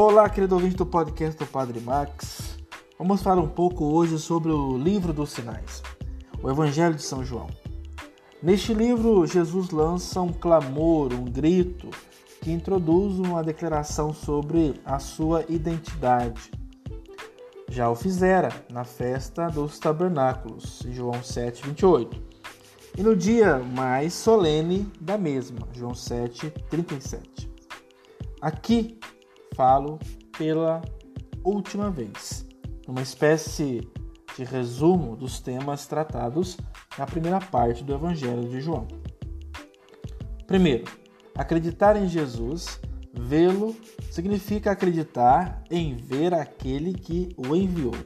Olá, querido ouvinte do podcast do Padre Max. Vamos falar um pouco hoje sobre o livro dos sinais, o Evangelho de São João. Neste livro, Jesus lança um clamor, um grito que introduz uma declaração sobre a sua identidade. Já o fizera na festa dos tabernáculos, João 7, 28. E no dia mais solene da mesma, João 7, 37. Aqui falo pela última vez, uma espécie de resumo dos temas tratados na primeira parte do Evangelho de João. Primeiro, acreditar em Jesus, vê-lo, significa acreditar em ver aquele que o enviou.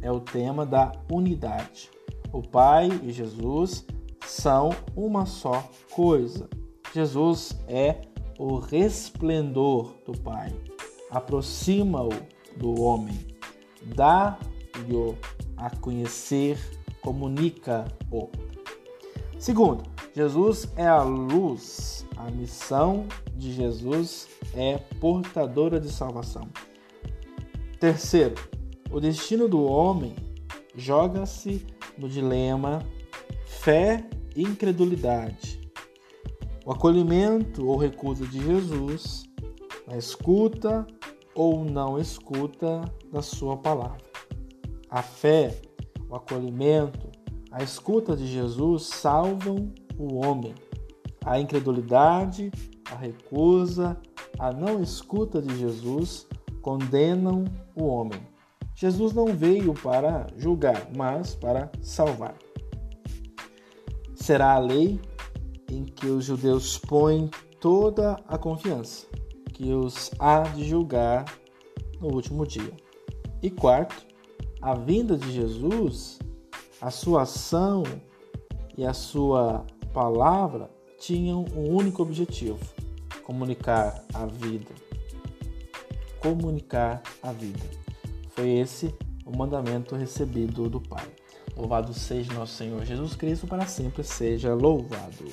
É o tema da unidade. O Pai e Jesus são uma só coisa. Jesus é o resplendor do Pai aproxima-o do homem, dá-lhe a conhecer, comunica-o. Segundo, Jesus é a luz. A missão de Jesus é portadora de salvação. Terceiro, o destino do homem joga-se no dilema fé e incredulidade. O acolhimento ou recusa de Jesus, a escuta ou não escuta da sua palavra. A fé, o acolhimento, a escuta de Jesus salvam o homem. A incredulidade, a recusa, a não escuta de Jesus condenam o homem. Jesus não veio para julgar, mas para salvar. Será a lei em que os judeus põem toda a confiança que os há de julgar no último dia. E quarto, a vinda de Jesus, a sua ação e a sua palavra tinham um único objetivo: comunicar a vida. Comunicar a vida. Foi esse o mandamento recebido do Pai. Louvado seja nosso Senhor Jesus Cristo, para sempre seja louvado.